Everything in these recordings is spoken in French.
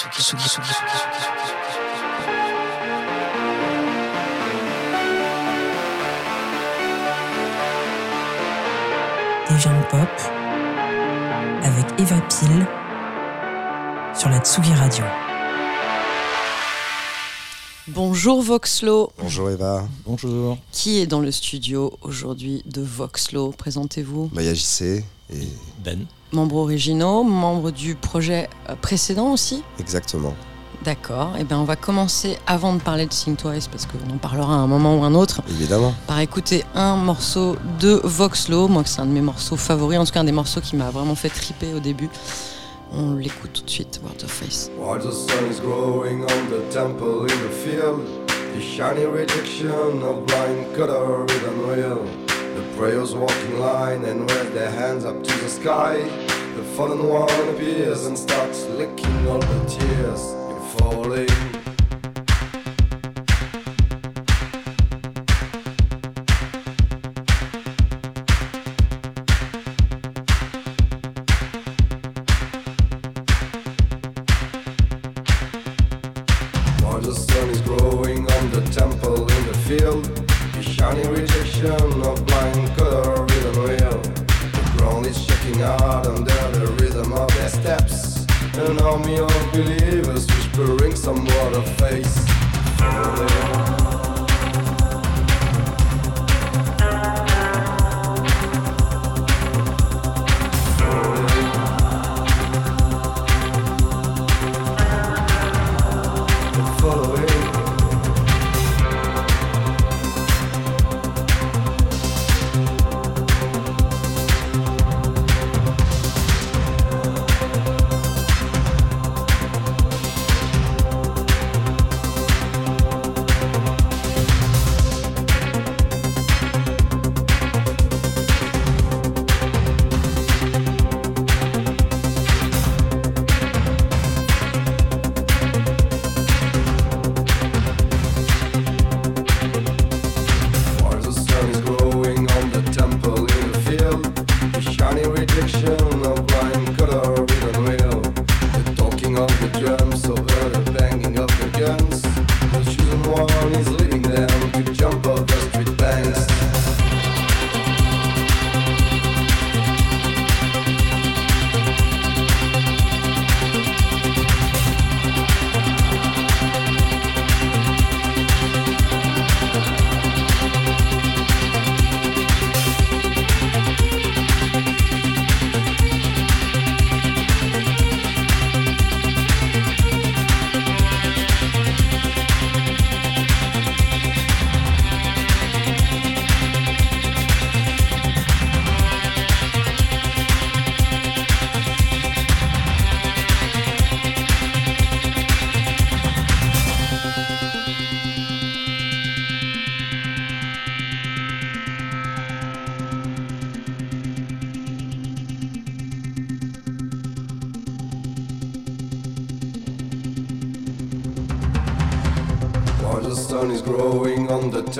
Des pop avec Eva Pile sur la Tsugi Radio. Bonjour Voxlo. Bonjour Eva. Bonjour. Qui est dans le studio aujourd'hui de Voxlo? Présentez-vous. Maya JC et Ben. Membres originaux, membres du projet euh, précédent aussi Exactement. D'accord. Et eh bien, on va commencer avant de parler de Sing Twice parce qu'on en parlera à un moment ou un autre. Évidemment. Par écouter un morceau de Voxlo. Moi, c'est un de mes morceaux favoris. En tout cas, un des morceaux qui m'a vraiment fait triper au début. On l'écoute tout de suite, World of Face. While the sun is growing on the temple in the field, the shiny rejection of blind cutter is unreal. The prayers walk in line and wave their hands up to the sky. The fallen one appears and starts licking all the tears. You're falling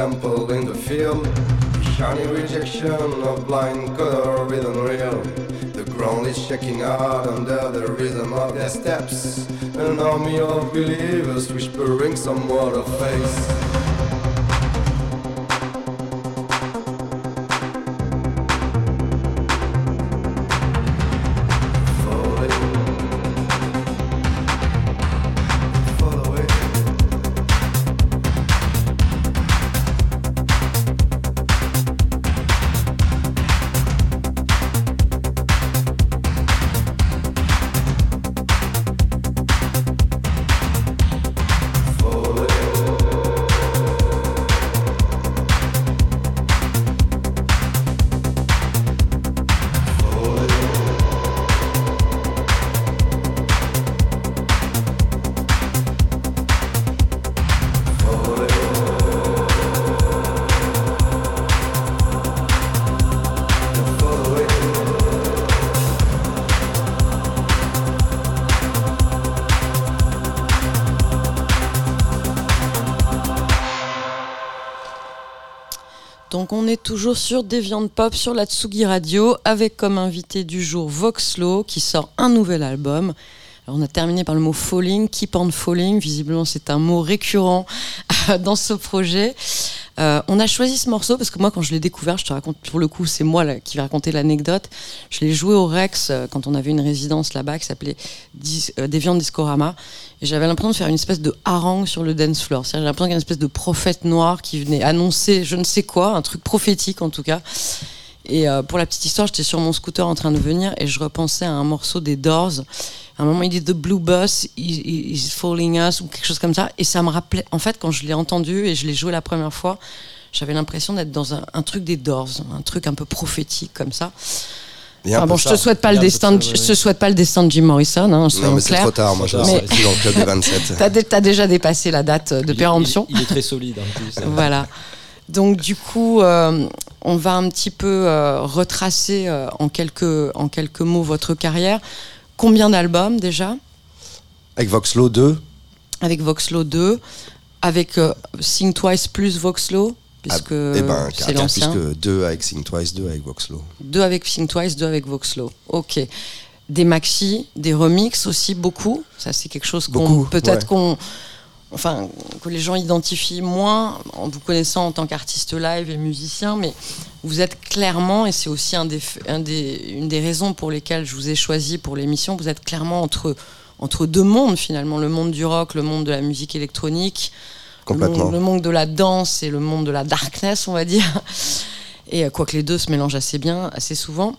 temple in the field. Shiny rejection of blind color with unreal. The ground is shaking out under the rhythm of their steps. An army of believers whispering some word of faith. On est toujours sur Deviant Pop sur la Tsugi Radio avec comme invité du jour Voxlo qui sort un nouvel album. on a terminé par le mot falling, keep on falling. Visiblement, c'est un mot récurrent dans ce projet. Euh, on a choisi ce morceau parce que moi, quand je l'ai découvert, je te raconte pour le coup, c'est moi qui vais raconter l'anecdote. Je l'ai joué au Rex euh, quand on avait une résidence là-bas qui s'appelait euh, Deviant Discorama. Et j'avais l'impression de faire une espèce de harangue sur le dance floor. J'avais l'impression qu'il y avait une espèce de prophète noir qui venait annoncer je ne sais quoi, un truc prophétique en tout cas. Et pour la petite histoire, j'étais sur mon scooter en train de venir et je repensais à un morceau des Doors à un moment, il dit The Blue Bus is falling us ou quelque chose comme ça. Et ça me rappelait, en fait, quand je l'ai entendu et je l'ai joué la première fois, j'avais l'impression d'être dans un, truc des Doors, un truc un peu prophétique comme ça. bon, je te souhaite pas le destin, de, je te souhaite pas le destin de Jim Morrison. Hein, non, mais c'est trop tard. Moi, je suis dans le club des 27. T'as as déjà dépassé la date de péremption. Il, est très solide en plus. Hein. voilà. Donc du coup, euh, on va un petit peu euh, retracer euh, en quelques en quelques mots votre carrière. Combien d'albums déjà Avec Voxlo 2 Avec Voxlo 2, avec euh, Sing Twice plus Voxlo puisque ah, eh ben, c'est l'ancien. Puisque 2 avec Sing Twice, 2 avec Voxlo. 2 avec Sing Twice, 2 avec Voxlo. Ok. Des maxi, des remixes aussi, beaucoup. Ça, c'est quelque chose qu'on peut-être qu'on enfin, que les gens identifient moins en vous connaissant en tant qu'artiste live et musicien, mais vous êtes clairement, et c'est aussi un des, une des raisons pour lesquelles je vous ai choisi pour l'émission, vous êtes clairement entre, entre deux mondes finalement, le monde du rock, le monde de la musique électronique, le monde, le monde, de la danse et le monde de la darkness, on va dire. Et euh, quoique les deux se mélangent assez bien, assez souvent.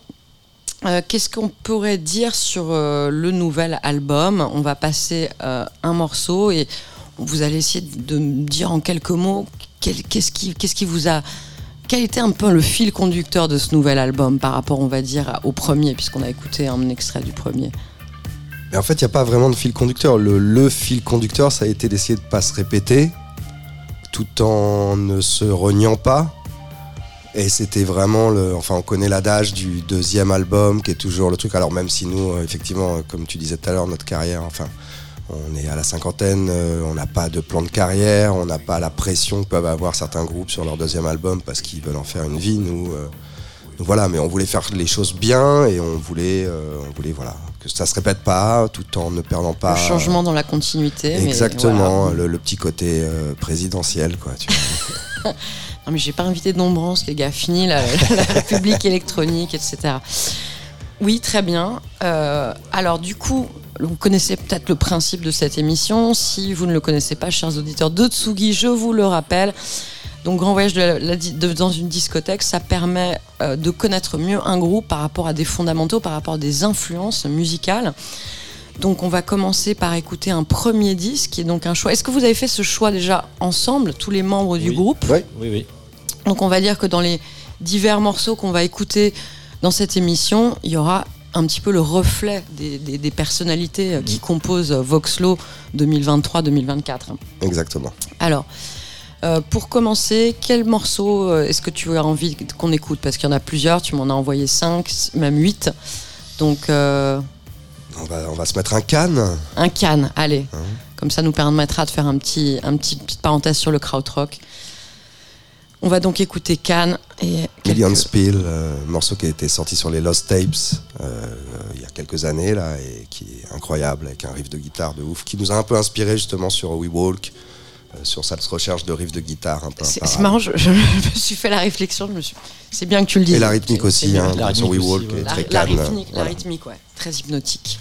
Euh, qu'est-ce qu'on pourrait dire sur euh, le nouvel album? On va passer un morceau et vous allez essayer de me dire en quelques mots qu'est-ce qui, vous a quel était un peu le fil conducteur de ce nouvel album par rapport, on va dire, au premier, puisqu'on a écouté un extrait du premier? Mais en fait, il n'y a pas vraiment de fil conducteur. Le, fil conducteur, ça a été d'essayer de ne pas se répéter, tout en ne se reniant pas. Et c'était vraiment le. Enfin, on connaît l'adage du deuxième album, qui est toujours le truc. Alors, même si nous, euh, effectivement, comme tu disais tout à l'heure, notre carrière, enfin, on est à la cinquantaine, euh, on n'a pas de plan de carrière, on n'a pas la pression que peuvent avoir certains groupes sur leur deuxième album parce qu'ils veulent en faire une vie. Nous, euh, voilà, mais on voulait faire les choses bien et on voulait, euh, on voulait voilà, que ça se répète pas tout en ne perdant pas. Le changement dans la continuité. Exactement, le, petit côté présidentiel, quoi. non mais j'ai pas invité de Nombrance, les gars, fini la, la République électronique, etc. Oui, très bien. alors du coup, vous connaissez peut-être le principe de cette émission. Si vous ne le connaissez pas, chers auditeurs de Tsugi, je vous le rappelle. Donc, Grand Voyage dans une discothèque, ça permet euh, de connaître mieux un groupe par rapport à des fondamentaux, par rapport à des influences musicales. Donc, on va commencer par écouter un premier disque, qui est donc un choix. Est-ce que vous avez fait ce choix déjà ensemble, tous les membres du groupe? Oui, oui, oui. Donc, on va dire que dans les divers morceaux qu'on va écouter dans cette émission, il y aura un petit peu le reflet des, personnalités euh, qui composent Voxlo 2023-2024. Exactement. Alors, euh, pour commencer, quel morceau euh, est-ce que tu as envie qu'on écoute? Parce qu'il y en a plusieurs, tu m'en as envoyé 5, même 8. Donc. On, va, on va se mettre un canne. Un canne, allez. Hein Comme ça nous permettra de faire un petit, un petit petite parenthèse sur le krautrock. On va donc écouter Cannes et. Million Spill, euh, morceau qui a été sorti sur les Lost Tapes euh, il y a quelques années là et qui est incroyable avec un riff de guitare de ouf qui nous a un peu inspiré justement sur We Walk. Euh, sur cette recherche de riff de guitare un peu C'est marrant, je, me suis fait la réflexion, je me suis... c'est bien que tu le dises. Et la rythmique aussi, hein, sur We Walk, très la, rythmique, la rythmique, ouais, très hypnotique.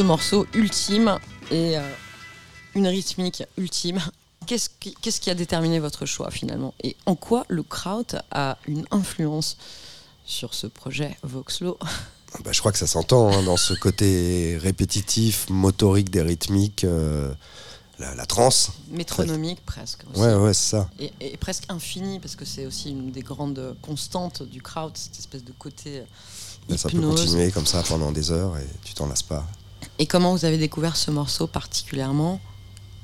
Ce morceau ultime et euh, une rythmique ultime. Qu'est-ce qui, qu'est-ce qui a déterminé votre choix finalement? Et en quoi le kraut a une influence sur ce projet Voxlo? Bah, Je crois que ça s'entend hein, dans ce côté répétitif, motorique des rythmiques. Euh, la, la trance. Métronomique presque. Aussi. Ouais, ouais, c'est ça. Et, presque infini, parce que c'est aussi une des grandes constantes du kraut, cette espèce de côté. Hypnose. Ça peut continuer comme ça pendant des heures et tu t'en lasses pas. Et comment vous avez découvert ce morceau particulièrement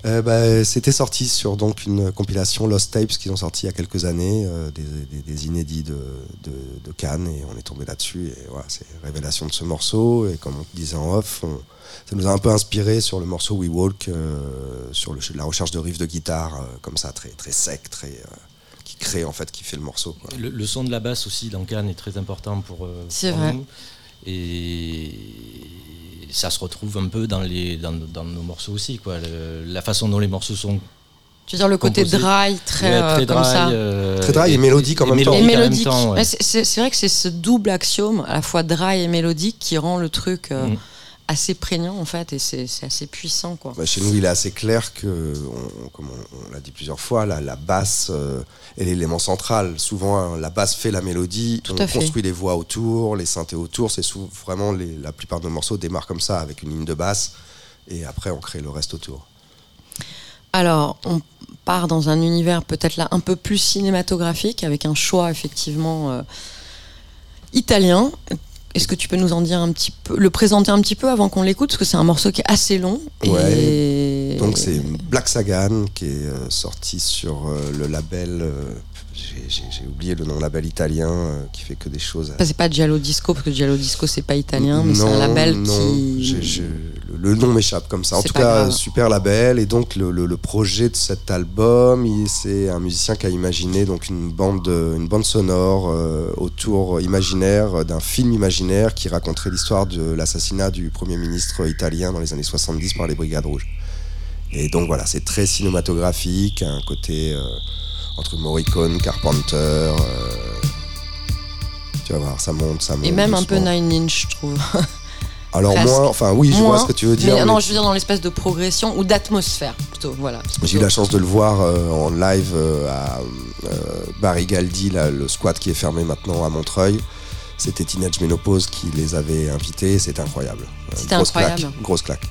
euh, bah, C'était sorti sur donc une compilation Lost Tapes qu'ils ont sorti il y a quelques années, euh, des, des, des, inédits de, de, de, Cannes, et on est tombé là-dessus. Et voilà, c'est révélation de ce morceau. Et comme on disait en off, on, ça nous a un peu inspiré sur le morceau We Walk, euh, sur le, la recherche de riffs de guitare, euh, comme ça, très, très sec, très euh, qui crée en fait, qui fait le morceau. Quoi. Le, le, son de la basse aussi dans Cannes est très important pour, C'est pour vrai. nous. Et ça se retrouve un peu dans, les, dans, dans nos morceaux aussi. Quoi. Le, la façon dont les morceaux sont tu veux dire le côté dry, très, Ouais, très euh, comme dry, ça. euh, Très dry et mélodique en même temps. Et mélodique même temps. Ouais, c'est vrai que c'est ce double axiome, à la fois dry et mélodique, qui rend le truc euh, Mm. Assez prégnant en fait, et c'est assez puissant quoi. Bah, chez nous, il est assez clair que, on- comme on, on l'a dit plusieurs fois, la, la basse euh, est l'élément central. Souvent, hein, la basse fait la mélodie, Tout on fait. construit les voix autour, les synthés autour. C'est vraiment les- la plupart de nos morceaux démarrent comme ça, avec une ligne de basse, et après on crée le reste autour. Alors, on part dans un univers peut-être là un peu plus cinématographique, avec un choix effectivement euh, italien. Est-ce que tu peux nous en dire un petit peu, le présenter un petit peu avant qu'on l'écoute, parce que c'est un morceau qui est assez long. et- Donc c'est Black Sagan qui est euh, sorti sur euh, le label, euh, j'ai- oublié le nom, label italien qui fait que des choses. Enfin, c'est pas Giallo Disco, parce que Giallo Disco c'est pas italien, mais c'est un label non, qui. Le, nom m'échappe comme ça. En tout cas, grave. super label. Et donc le, le- le projet de cet album, c'est un musicien qui a imaginé donc une bande, une bande sonore euh, autour imaginaire d'un film imaginaire qui raconterait l'histoire de l'assassinat du premier ministre italien dans les années 70 par les Brigades Rouges. Et donc voilà, c'est très cinématographique, un côté euh, entre Morricone, Carpenter. euh, tu vas voir, ça monte, ça monte. Et même un peu. Nine Inch, je trouve. Alors presque. moins, enfin oui, je vois ce que tu veux dire. mais, mais non, je veux dire dans l'espèce de progression ou d'atmosphère plutôt. Voilà. J'ai eu la chance de le voir euh, en live euh, à euh, Barry Galdi, là, le squat qui est fermé maintenant à Montreuil. C'était Teenage Menopause qui les avait invités, c'était incroyable. C'était incroyable. Claque, grosse claque.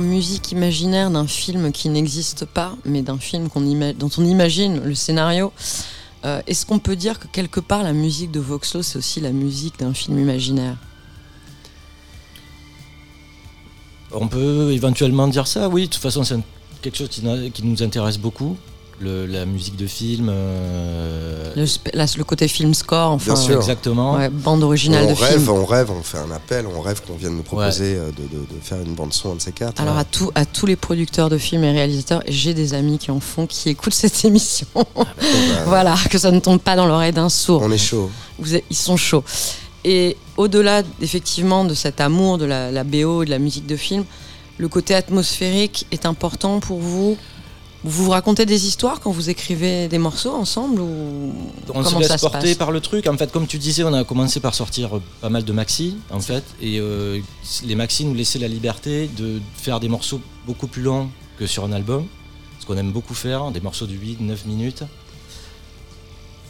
Musique imaginaire d'un film qui n'existe pas, mais d'un film dont on imagine le scénario. Euh, est-ce qu'on peut dire que quelque part la musique de Voxlo c'est aussi la musique d'un film imaginaire? On peut éventuellement dire ça, oui. De toute façon, c'est quelque chose qui nous intéresse beaucoup la musique de film. Euh, le, côté film score, enfin. Bien sûr. Exactement. bande originale on de rêve, film. On rêve, on fait un appel, on rêve qu'on vienne nous proposer euh, de, faire une bande son de ces quatre. Alors à, tout, à tous les producteurs de films et réalisateurs, j'ai des amis qui en font, qui écoutent cette émission. Ah, bah, voilà, que ça ne tombe pas dans l'oreille d'un sourd. On est chaud. Vous ils sont chauds. Et au-delà effectivement de cet amour de la, la BO et de la musique de film, le côté atmosphérique est important pour vous? Vous vous racontez des histoires quand vous écrivez des morceaux ensemble ou On se laisse porter par le truc. En fait, comme tu disais, on a commencé par sortir pas mal de maxi, en fait, et euh, les maxi nous laissaient la liberté de faire des morceaux beaucoup plus longs que sur un album, ce qu'on aime beaucoup faire, des morceaux de 8-9 minutes.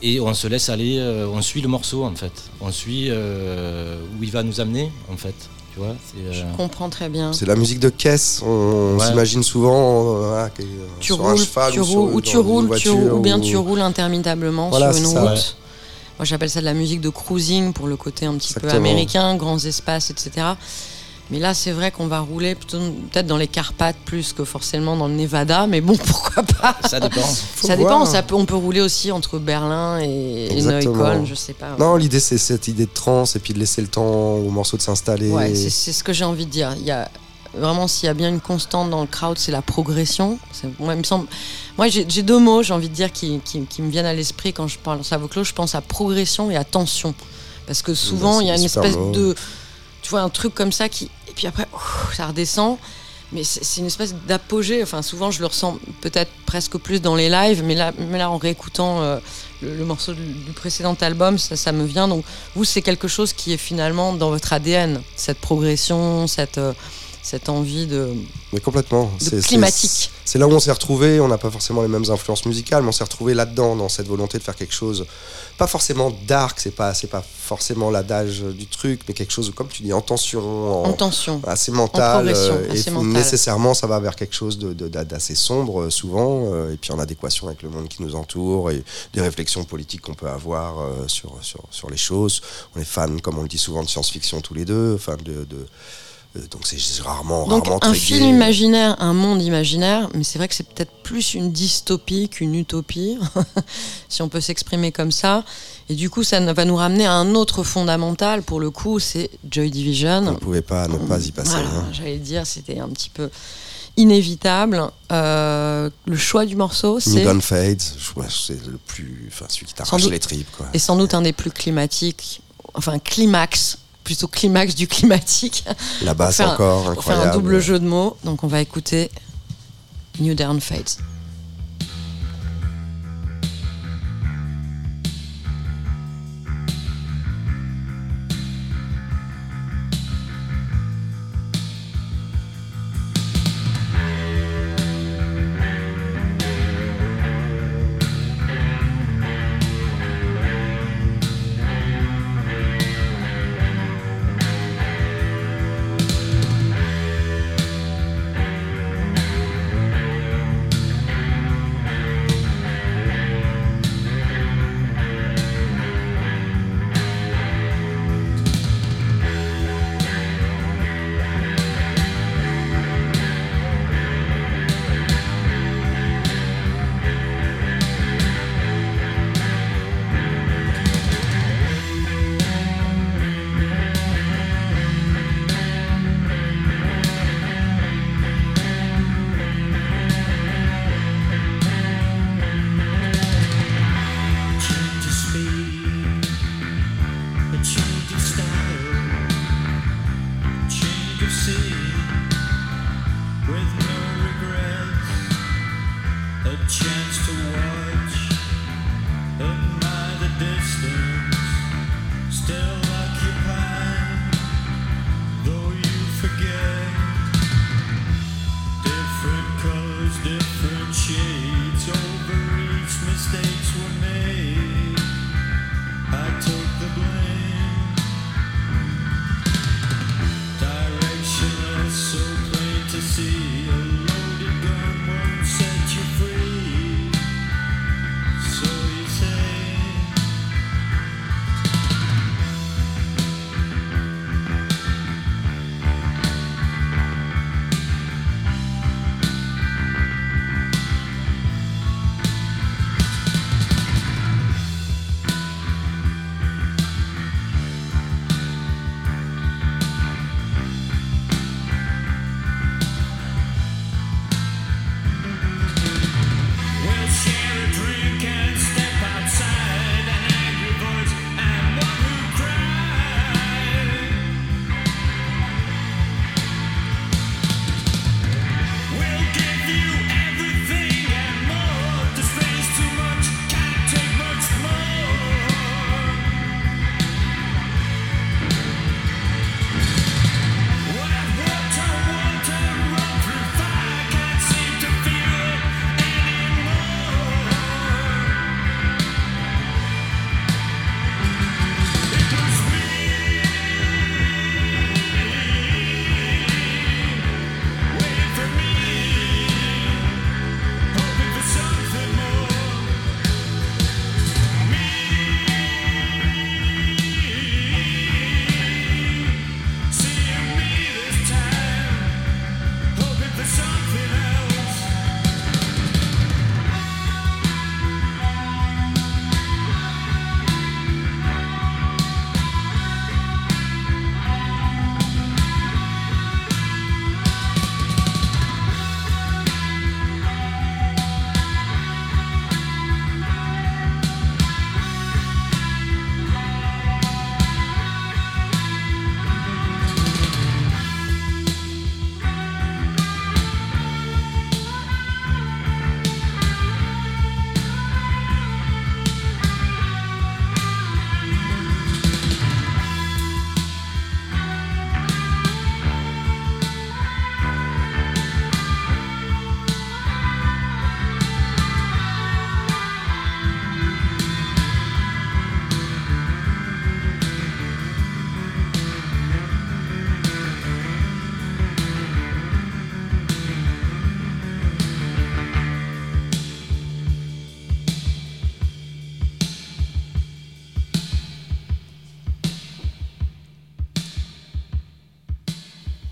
Et on se laisse aller, euh, on suit le morceau en fait, on suit euh, où il va nous amener en fait. Je euh, comprends très bien. C'est la musique de caisse. On, s'imagine souvent euh, tu sur roules, un cheval tu ou, ou tu roules, ou bien tu roules interminablement sur une route. Moi, j'appelle ça de la musique de cruising pour le côté un petit peu américain, grands espaces, etc. Mais là, c'est vrai qu'on va rouler plutôt peut-être dans les Carpates plus que forcément dans le Nevada, mais bon, pourquoi pas? Ça dépend. ça dépend. Ça peut, on peut rouler aussi entre Berlin et, Neukölln, je sais pas. Non, l'idée c'est cette idée de trance et puis de laisser le temps au morceau de s'installer. Ouais, c'est ce que j'ai envie de dire. Il y a vraiment s'il y a bien une constante dans le crowd, c'est la progression. Moi, il me semble. Moi, j'ai deux mots, j'ai envie de dire, qui, qui, me viennent à l'esprit quand je parle de Savoclo. Je pense à progression et à tension, parce que souvent il y a une espèce de tu vois un truc comme ça qui et puis après ça redescend. Mais c'est une espèce d'apogée. Enfin souvent je le ressens peut-être presque plus dans les lives mais là, mais là en réécoutant euh, le, morceau du, précédent album ça, ça me vient. Donc vous c'est quelque chose qui est finalement dans votre ADN cette progression cette euh, cette envie de, mais complètement. c'est climatique. C'est là où on s'est retrouvé. On n'a pas forcément les mêmes influences musicales, mais on s'est retrouvé là-dedans, dans cette volonté de faire quelque chose, pas forcément dark. C'est pas, c'est pas forcément l'adage du truc, mais quelque chose, comme tu dis, en tension, en, tension, assez mental. Euh, et nécessairement, ça va vers quelque chose d'assez sombre euh, souvent, euh, et puis en adéquation avec le monde qui nous entoure et des réflexions politiques qu'on peut avoir sur, sur, sur les choses. On est fans, comme on le dit souvent, de science-fiction tous les deux, enfin de, de donc c'est rarement, donc un film imaginaire, un monde imaginaire, mais c'est vrai que c'est peut-être plus une dystopie qu'une utopie, si on peut s'exprimer comme ça. Et du coup, ça va nous ramener à un autre fondamental, pour le coup, c'est Joy Division. On ne pouvait pas ne pas y passer. Hein. J'allais dire, c'était un petit peu inévitable. Euh, le choix du morceau, c'est. Gun Fades, c'est le plus. Enfin, celui qui t'arrache les tripes. Quoi. Et sans doute un des plus climatiques, enfin, climax plutôt climax du climatique. La basse encore, incroyable. On fait un double jeu de mots, donc on va écouter New Down Fades.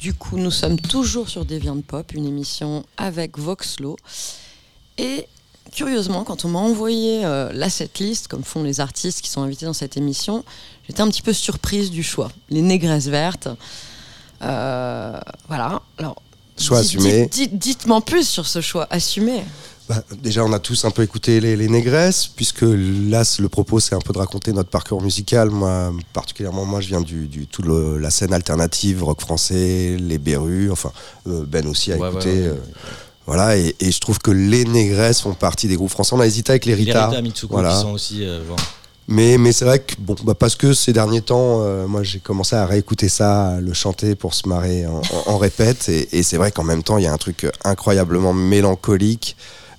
Du coup, nous sommes toujours sur Deviant Pop, une émission avec Voxlo. Et curieusement, quand on m'a envoyé euh, la setlist, comme font les artistes qui sont invités dans cette émission, j'étais un petit peu surprise du choix. Les négresses vertes. Euh, voilà. Alors, choix assumé. Dites-moi plus sur ce choix assumé. Bah, déjà, on a tous un peu écouté les, négresses, puisque là, le propos, c'est un peu de raconter notre parcours musical. Moi, particulièrement, moi, je viens du, du tout la scène alternative, rock français, les Berus, enfin, euh, Ben aussi a écouté. Euh, voilà, et, je trouve que les négresses font partie des groupes français. On a hésité avec les Rita. Les Rita voilà. qui sont aussi. Euh, mais, mais c'est vrai que, bon, bah parce que ces derniers temps, moi j'ai commencé à réécouter ça, à le chanter pour se marrer en, répète. Et, et c'est vrai qu'en même temps, il y a un truc incroyablement mélancolique.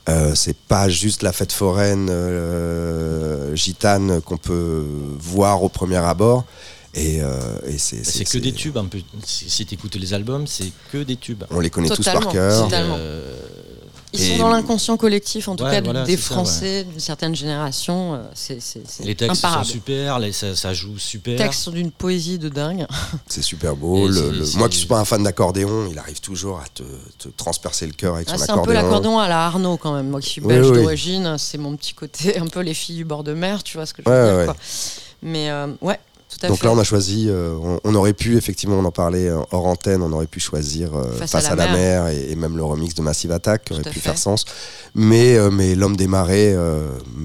Euh, c'est pas juste la fête foraine euh, gitane qu'on peut voir au premier abord. Et, euh, c'est que des tubes un peu. Si tu écoutes les albums, c'est que des tubes. On les connaît tous par cœur. Ils sont dans l'inconscient collectif, en tout cas des Français d'une certaine génération. Euh, c'est, les textes sont super, ça, joue super. Les textes sont d'une poésie de dingue. C'est super beau. moi qui suis pas un fan d'accordéon, il arrive toujours à te, transpercer le cœur avec ah, son accordéon. C'est un peu l'accordéon à la Arnaud quand même. Moi qui suis belge d'origine, c'est mon petit côté, un peu les filles du bord de mer, tu vois ce que je veux dire. Quoi. Mais euh, ouais, donc là, on a choisi, euh, on, aurait pu, effectivement, on en parlait euh, hors antenne, on aurait pu choisir euh, Face, à, la, mer, et, même le remix de Massive Attack aurait pu faire sens. Mais, mais L'homme des marais.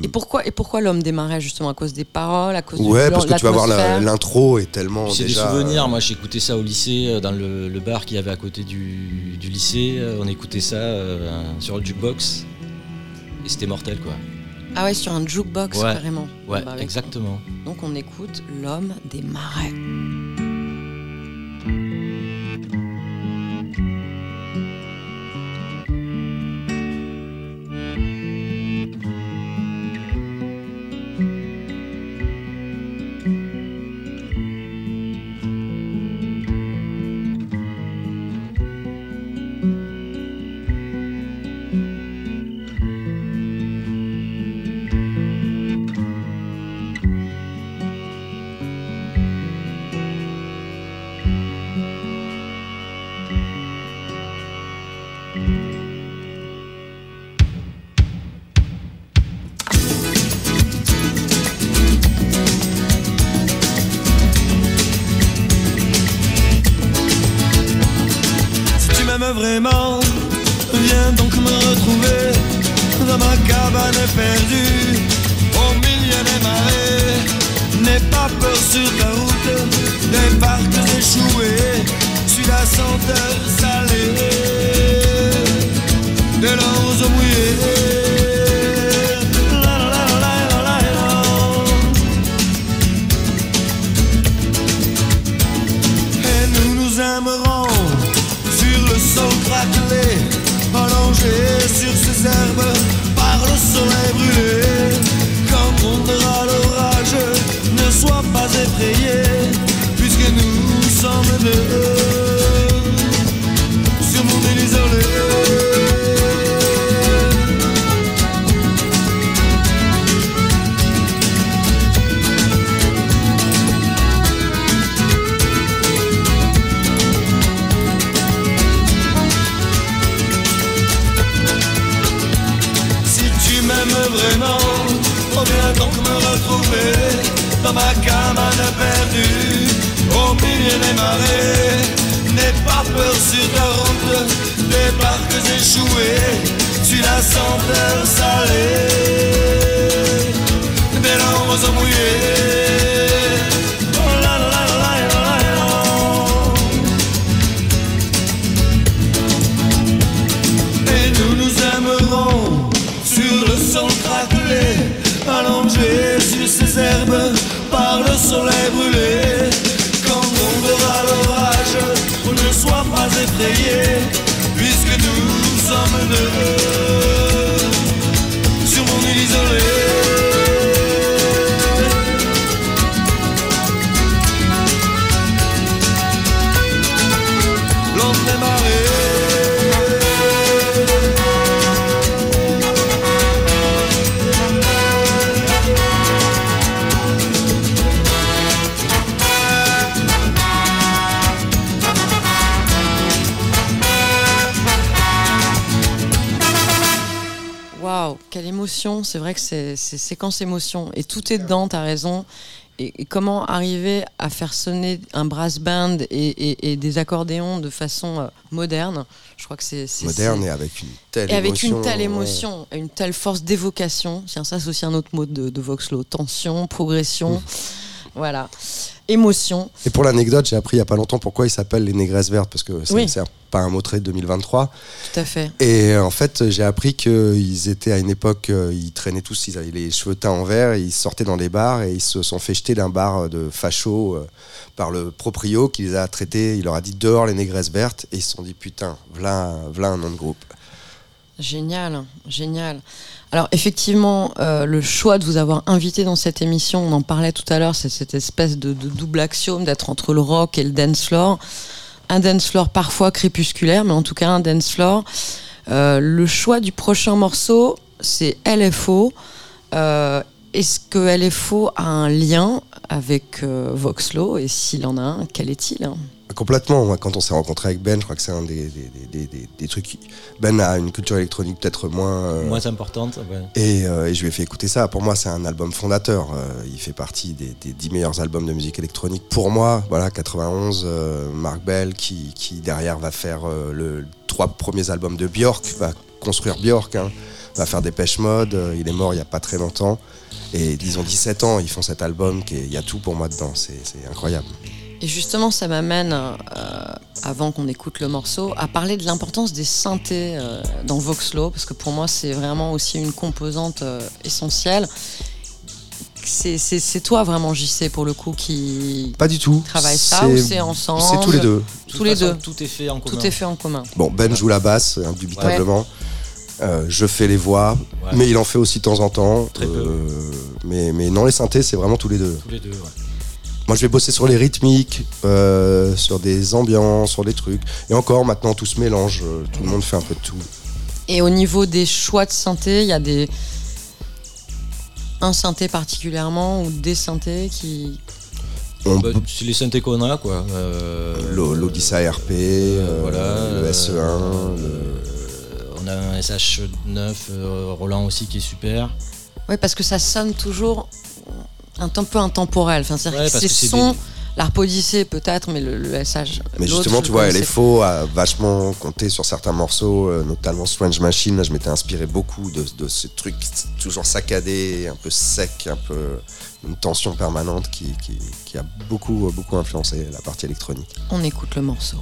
et pourquoi, et pourquoi L'homme des marais, justement? À cause des paroles à cause Ouais, parce que tu vas voir l'intro est tellement. C'est des souvenirs. Moi, j'écoutais ça au lycée, dans le, bar qu'il y avait à côté du, du lycée. On écoutait ça sur le jukebox. Et c'était mortel, quoi. Ah ouais, sur un jukebox carrément. Ouais, bah exactement. Donc on écoute L'homme des marais. Vraiment. Viens donc me retrouver dans ma cabane perdue, au milieu des marées. N'aie pas peur sur ta route, des parcs échoués, suis la senteur salée. De l'ange mouillé. sur ces herbes ma cabane perdue, au milieu des marées. N'aie pas peur sur ta route, des parcs échoués, suis la senteur salée, des larmes mouillées. Le soleil brûlé. Quand tombera l'orage, ne sois pas effrayé, puisque nous sommes deux C'est vrai que c'est séquence émotion. Et tout est dedans, tu as raison. Et, comment arriver à faire sonner un brass band et, des accordéons de façon euh, moderne? Je crois que c'est moderne et avec une telle et avec une telle émotion, une telle force d'évocation. Tiens, ça c'est aussi un autre mot de, de Voxlo tension, progression. Voilà émotion. Et pour l'anecdote, j'ai appris il n'y a pas longtemps pourquoi ils s'appellent les négresses vertes, parce que c'est pas un mot trait de 2023. Tout à fait. Et en fait, j'ai appris qu'ils étaient à une époque, euh, ils traînaient tous, ils avaient les cheveux teints en vert, ils sortaient dans des bars et ils se sont fait jeter d'un bar de facho euh, par le proprio qui les a traités, il leur a dit dehors les négresses vertes, et ils se sont dit putain, voilà, voilà un nom de groupe. Génial, génial. Alors effectivement, euh, le choix de vous avoir invité dans cette émission, on en parlait tout à l'heure, c'est cette espèce de, double axiome d'être entre le rock et le dance floor. Un dance floor parfois crépusculaire, mais en tout cas un dance floor. Euh, le choix du prochain morceau, c'est LFO. Euh, est-ce que LFO a un lien avec Voxlo? Et s'il en a un, quel est-il? Complètement. quand on s'est rencontré avec Ben, je crois que c'est un des, des, trucs. Ben a une culture électronique peut-être moins. Euh, moins importante. Euh, et, je lui ai fait écouter ça. Pour moi, c'est un album fondateur. Euh, il fait partie des, dix meilleurs albums de musique électronique. Pour moi, voilà, 91, Mark Bell qui, derrière va faire le trois premiers albums de Björk, va construire Björk, hein, va faire des pêches mode. il est mort il n'y a pas très longtemps. Et disons 17 ans, ils font cet album. Il y a tout pour moi dedans. C'est incroyable. Et justement, ça m'amène, euh, avant qu'on écoute le morceau, à parler de l'importance des synthés euh, dans Voxlo, parce que pour moi, c'est vraiment aussi une composante euh, essentielle. C'est toi vraiment, JC, pour le coup, qui Pas du tout. travaille ça ou c'est ensemble? C'est tous les deux. Tous les deux. Tout est fait en commun. Tout est fait en commun. Bon, Ben joue la basse, indubitablement. je fais les voix, mais il en fait aussi de temps en temps. Très peu. Mais, mais non, les synthés, c'est vraiment tous les deux. Tous les deux, ouais. Moi, je vais bosser sur les rythmiques, euh, sur des ambiances, sur des trucs. Et encore, maintenant, tout se mélange. Euh, tout le monde fait un peu de tout. Et au niveau des choix de synthé, il y a des. Un synthé particulièrement ou des synthés qui. Bah, c'est les synthés qu'on a, quoi. Euh, L'Odyssey RP, voilà, le SE1. On a un SH9 Roland aussi qui est super. Oui, parce que ça sonne toujours un peu intemporel. Enfin, c'est son. L'Arp peut-être, mais le, SH. Mais justement, tu vois, elle est faux, a vachement compté sur certains morceaux, euh, notamment Strange Machine. Là, je m'étais inspiré beaucoup de, de ce truc toujours saccadé, un peu sec, un peu une tension permanente qui, qui, qui a beaucoup, beaucoup influencé la partie électronique. On écoute le morceau.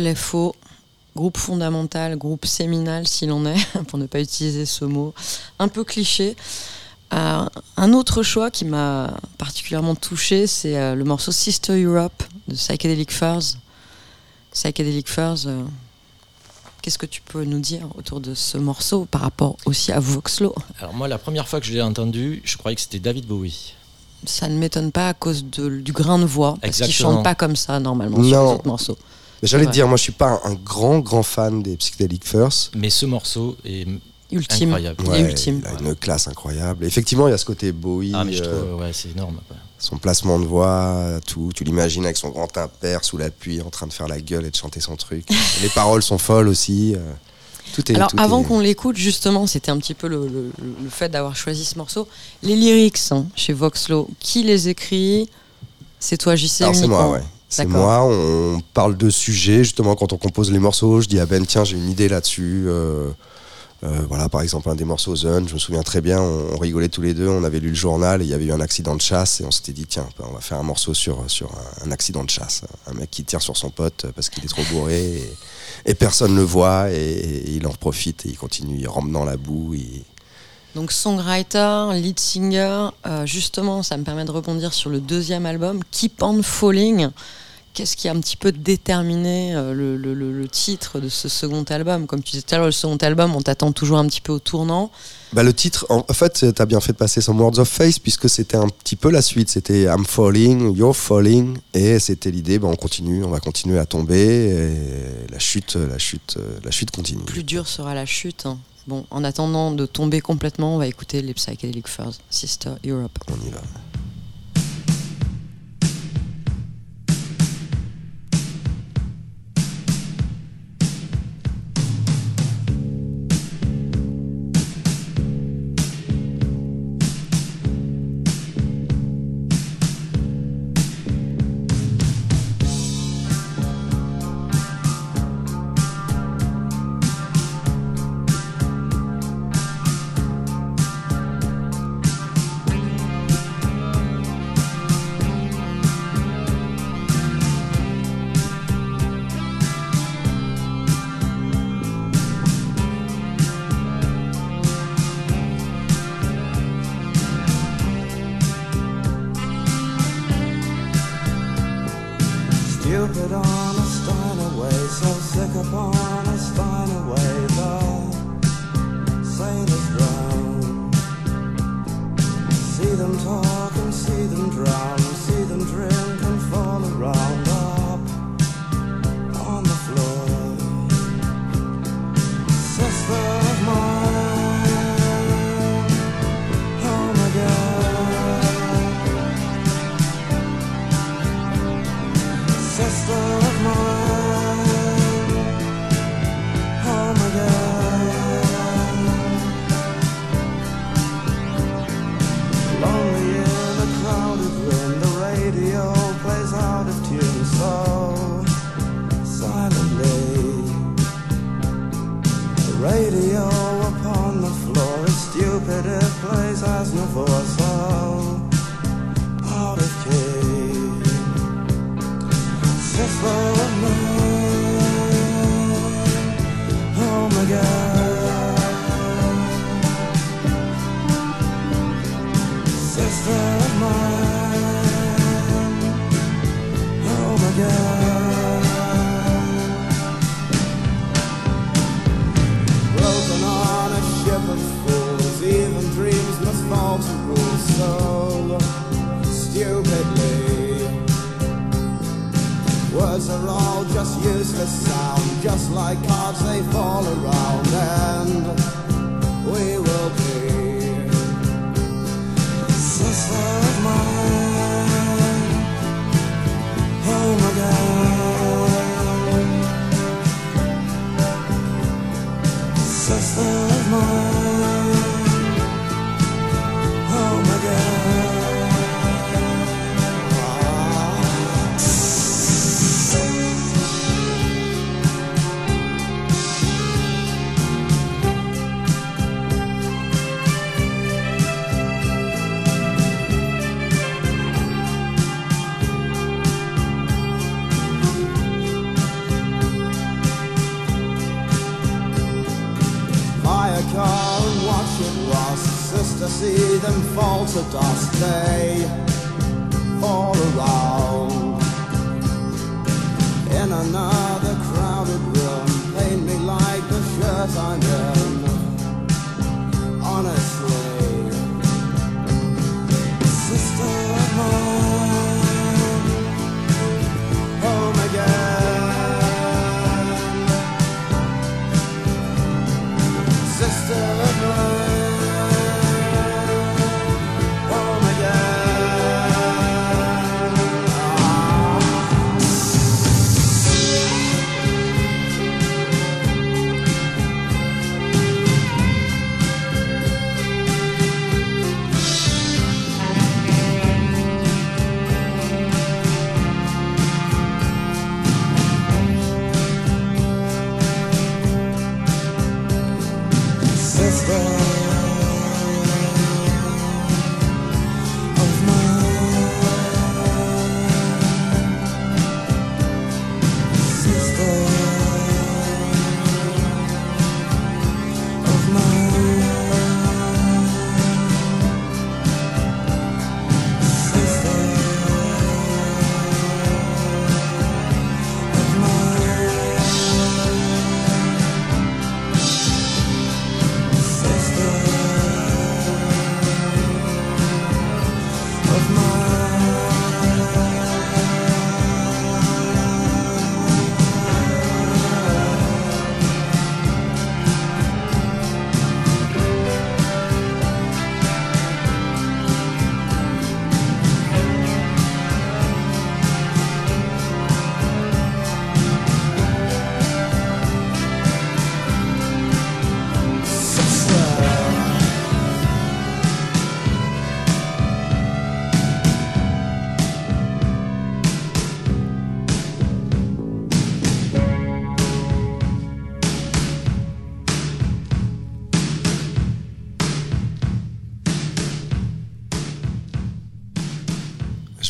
LFO, groupe fondamental, groupe séminal s'il en est, pour ne pas utiliser ce mot un peu cliché. Euh, un autre choix qui m'a particulièrement touché, c'est euh, le morceau Sister Europe de Psychedelic Furs. Psychedelic Furs, euh, qu'est-ce que tu peux nous dire autour de ce morceau par rapport aussi à Voxlo? Alors moi, la première fois que je l'ai entendu, je croyais que c'était David Bowie. Ça ne m'étonne pas à cause du grain de voix, parce qu'il chante pas comme ça normalement sur les autres morceaux. J'allais te dire, moi je suis pas un, grand grand fan des Psychedelic Furs. Mais ce morceau est ultime. Incroyable. il, ultime. a une classe incroyable. Effectivement, il y a ce côté Bowie. Ah, mais je trouve, ouais, c'est énorme. Son placement de voix, tout. Tu l'imagines avec son grand impair sous l'appui, en train de faire la gueule et de chanter son truc. Les paroles sont folles aussi. Euh, tout est, Alors, avant qu'on l'écoute, justement, c'était un petit peu le, le, fait d'avoir choisi ce morceau. Les lyrics hein, chez Voxlo, qui les écrit? C'est toi, JC c'est moi, ouais. C'est moi, on parle de sujets, justement, quand on compose les morceaux, je dis à Ben, tiens, j'ai une idée là-dessus. Euh, euh, voilà, par exemple, un des morceaux Zone, je me souviens très bien, on, rigolait tous les deux, on avait lu le journal et il y avait eu un accident de chasse et on s'était dit, tiens, on va faire un morceau sur, sur un, accident de chasse. Un mec qui tire sur son pote parce qu'il est trop bourré et, personne ne le voit et, il en profite et il continue, il rampe dans la boue. Donc songwriter, lead singer, euh, justement, ça me permet de rebondir sur le deuxième album, Keep on Falling. Qu'est-ce qui a un petit peu déterminé euh, le, titre de ce second album? Comme tu disais tout à l'heure, le second album, on t'attend toujours un petit peu au tournant. Bah, le titre, en fait, tu as bien fait de passer son Words of Face, puisque c'était un petit peu la suite. C'était I'm falling, you're falling, et c'était l'idée, bah, on continue, on va continuer à tomber, et la chute, la chute, la chute continue. Plus dur sera la chute. Hein. Bon, en attendant de tomber complètement, on va écouter les Psychedelic Furs, Sister Europe. On y va.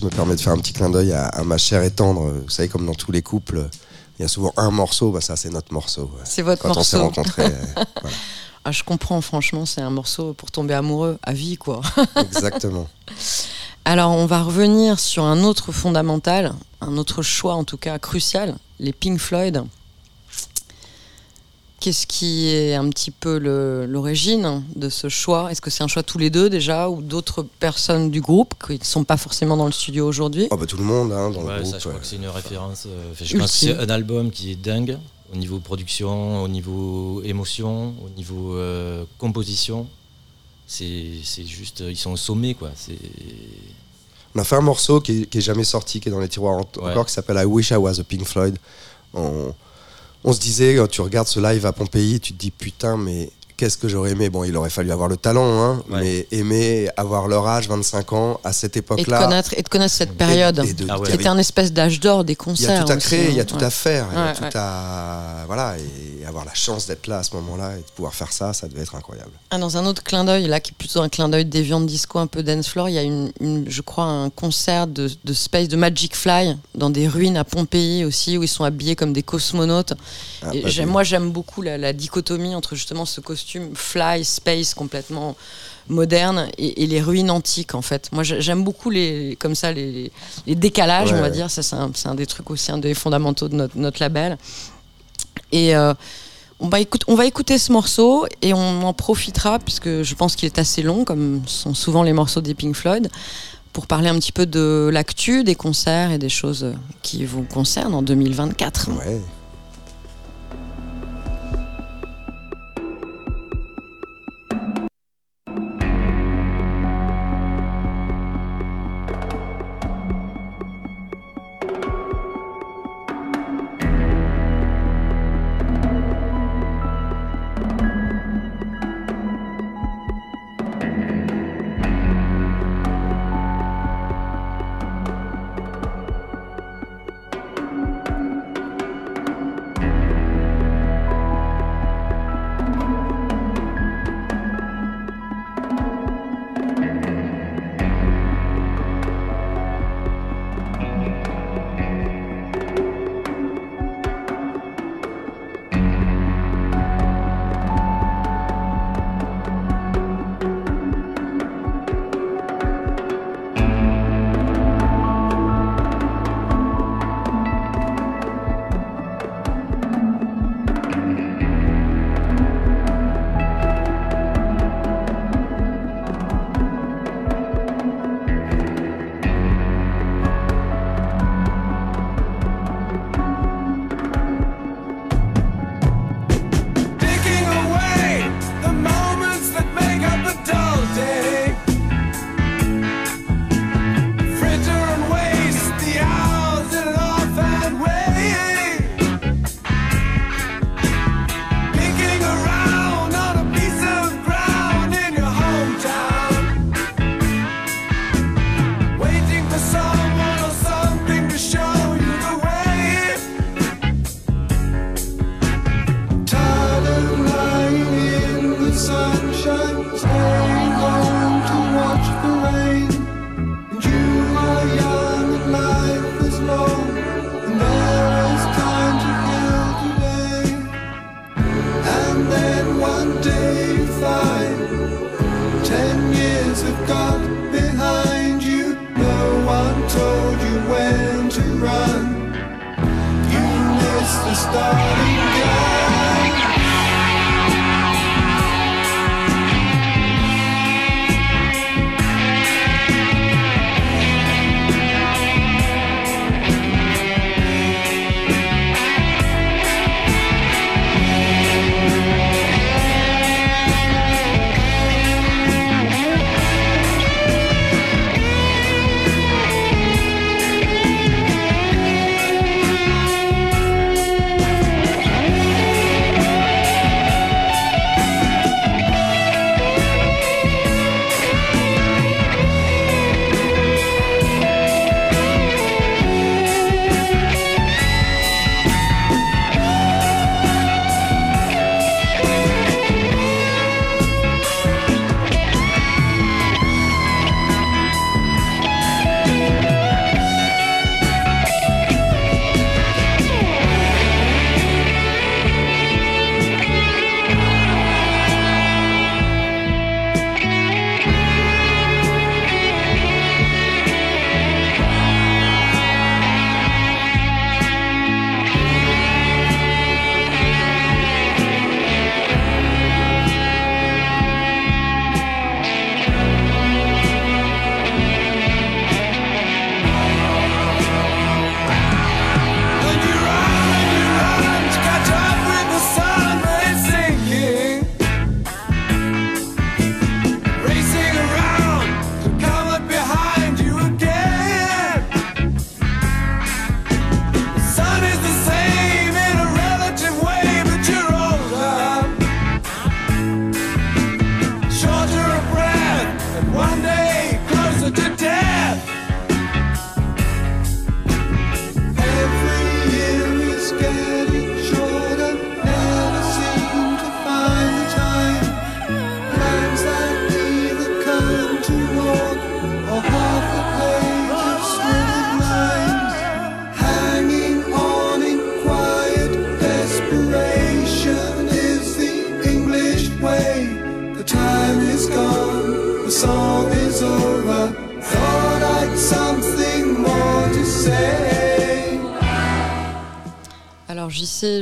Je me permets de faire un petit clin d'œil à, ma chère et tendre. Vous savez, comme dans tous les couples, il y a souvent un morceau. Bah ça, c'est notre morceau. C'est votre morceau. Quand on s'est rencontrés. ah, je comprends, franchement, c'est un morceau pour tomber amoureux à vie, quoi. Exactement. Alors, on va revenir sur un autre fondamental, un autre choix en tout cas crucial, les Pink Floyd. Qu'est-ce qui est un petit peu l'origine de ce choix? Est-ce que c'est un choix tous les deux déjà ou d'autres personnes du groupe qui ne sont pas forcément dans le studio aujourd'hui? Oh bah Tout le monde hein, dans le groupe. je crois que c'est une référence. Euh, je pense que c'est un album qui est dingue au niveau production, au niveau émotion, au niveau euh, composition. C'est juste, ils sont au sommet quoi. On a fait un morceau qui est, jamais sorti, qui est dans les tiroirs encore, qui s'appelle I Wish I Was a Pink Floyd. On, on se disait, quand tu regardes ce live à Pompéi, tu te dis putain, mais qu'est-ce que j'aurais aimé? Bon, il aurait fallu avoir le talent, hein, mais aimer avoir leur âge, 25 ans, à cette époque-là. Et, de connaître, et de connaître cette période. Ah qui était un espèce d'âge d'or des concerts. Il y a tout à créer, il y a hein. tout à faire, il y a tout à. Voilà, et avoir la chance d'être là à ce moment-là et de pouvoir faire ça, ça devait être incroyable. Ah, dans un autre clin d'œil, là, qui est plutôt un clin d'œil déviant de disco, un peu dance floor, il y a une, je crois, un concert de, de Space, de Magic Fly, dans des ruines à Pompéi aussi, où ils sont habillés comme des cosmonautes. Ah, et moi, j'aime beaucoup la, la dichotomie entre justement ce costume fly space complètement moderne et, les ruines antiques en fait. Moi j'aime beaucoup les comme ça les, décalages on va dire. Ça c'est un, des trucs aussi un des fondamentaux de notre, label. Et euh, on, va écoute, on va écouter ce morceau et on en profitera puisque je pense qu'il est assez long comme sont souvent les morceaux des Pink Floyd pour parler un petit peu de l'actu, des concerts et des choses qui vous concernent en 2024. Ouais.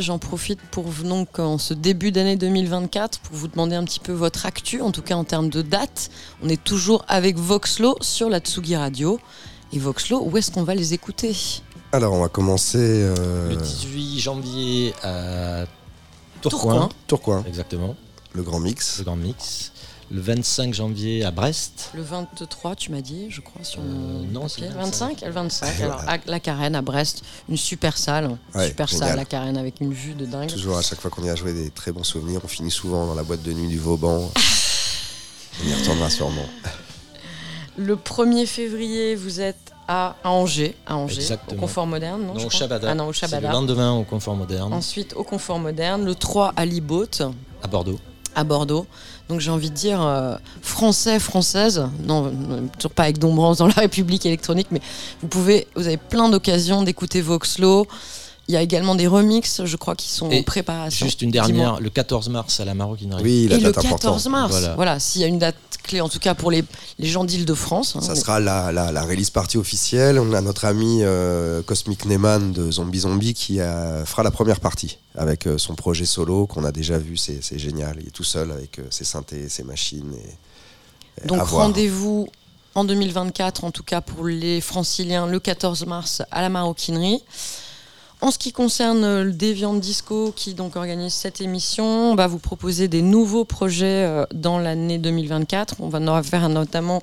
J'en profite pour donc en ce début d'année 2024 pour vous demander un petit peu votre actu, en tout cas en termes de date. On est toujours avec Voxlo sur la Tsugi Radio. Et Voxlo, où est-ce qu'on va les écouter? Alors, on va commencer euh, le 18 janvier à Tourcoing. Tourcoing. Exactement. Le Grand Mix. Le Grand Mix le 25 janvier à Brest. Le 23, tu m'as dit, je crois, sur euh, Non, c'est le 25. Le 25. Alors, la Carène à Brest, une super salle. super salle, la Carène, avec une vue de dingue. Toujours, à chaque fois qu'on y a joué, des très bons souvenirs. On finit souvent dans la boîte de nuit du Vauban. on y retournera sûrement. Le 1er février, vous êtes à, Angers, à Angers au Confort Moderne, non, non au Chabada. Ah non, au Chabada. Le lendemain au Confort Moderne. Ensuite au Confort Moderne, le 3 à Libote. À Bordeaux. À Bordeaux. Donc j'ai envie de dire euh, français, française, non, toujours pas avec Dombrance dans la République électronique, mais vous pouvez, vous avez plein d'occasions d'écouter Voxlo. Il y a également des remixes, je crois, qui sont en préparation. Juste une dernière, le 14 mars à la Maroquinerie. Oui, la Et le 14 mars, voilà, s'il y a une date clé, en tout cas pour les, les gens d'Île-de-France. Hein, Ça sera la, la, la, release party officielle. On a notre ami euh, Cosmic Neyman de Zombie Zombie qui fera la première partie avec euh, son projet solo qu'on a déjà vu. C'est génial. Il est tout seul avec euh, ses synthés, ses machines. Et, Donc rendez-vous en 2024, en tout cas pour les franciliens, le 14 mars à la Maroquinerie. En ce qui concerne euh, le Deviant Disco qui donc organise cette émission, on va vous proposer des nouveaux projets dans l'année 2024. On va faire notamment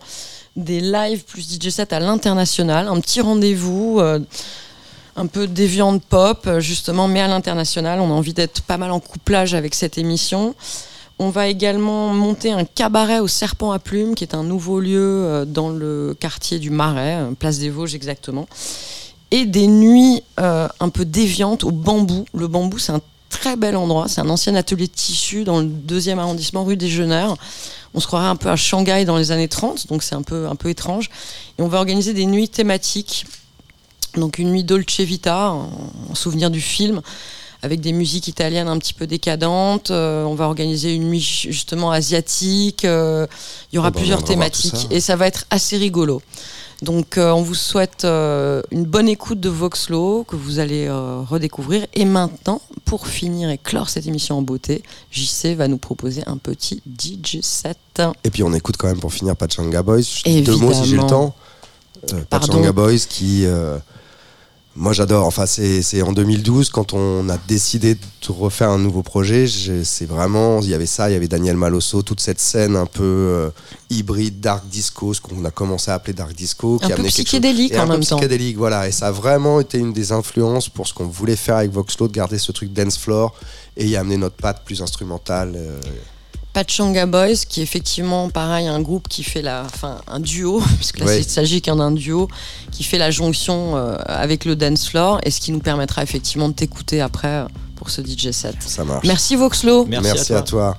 des lives plus DJ set à l'international, un petit rendez-vous un peu déviant pop justement, mais à l'international. On a envie d'être pas mal en couplage avec cette émission. On va également monter un cabaret au Serpent à Plumes, qui est un nouveau lieu dans le quartier du Marais, place des Vosges exactement et des nuits euh, un peu déviantes au bambou. Le bambou, c'est un très bel endroit. C'est un ancien atelier de tissu dans le deuxième arrondissement rue des Jeuneurs. On se croirait un peu à Shanghai dans les années 30, donc c'est un peu, un peu étrange. Et on va organiser des nuits thématiques. Donc une nuit Dolce Vita, en souvenir du film, avec des musiques italiennes un petit peu décadentes. Euh, on va organiser une nuit justement asiatique. Euh, il y aura ah bah, plusieurs thématiques et ça va être assez rigolo. Donc euh, on vous souhaite une bonne écoute de Voxlo que vous allez redécouvrir. Et maintenant, pour finir et clore cette émission en beauté, JC va nous proposer un petit DJ set. Et puis on écoute quand même pour finir Pachanga Boys. Deux mots si j'ai le temps. Pachanga Boys qui moi j'adore, enfin c'est en 2012 quand on a décidé de refaire un nouveau projet, c'est vraiment, il y avait ça, il y avait Daniel Malosso, toute cette scène un peu euh, hybride, dark disco, ce qu'on a commencé à appeler dark disco. Un qui peu psychédélique en même temps. psychédélique, voilà, et ça a vraiment été une des influences pour ce qu'on voulait faire avec Voxlo, de garder ce truc dance floor et y amener notre patte plus instrumentale. Euh, Pachanga Boys, qui est effectivement pareil, un groupe qui fait la, enfin un duo, puisque là il s'agit qu'un d'un duo, qui fait la jonction euh, avec le dance floor, et ce qui nous permettra effectivement de t'écouter après euh, pour ce DJ set. Ça marche. Merci Voxlo. Merci, À toi.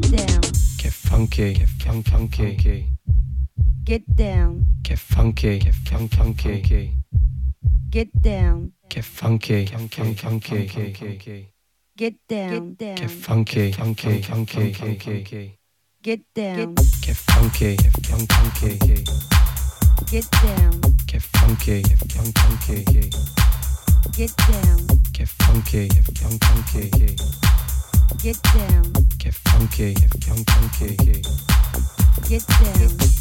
down. Get funky, get fun funky. Get down. Get funky, get fun funky. Get down. Get funky, get fun funky. Get down. Get funky, funky, funky, funky. Get down. Get funky, get fun funky. Get down. Get funky, get fun funky. Get down. Get funky, get fun funky. Get down, get funky, Get funky, Get down.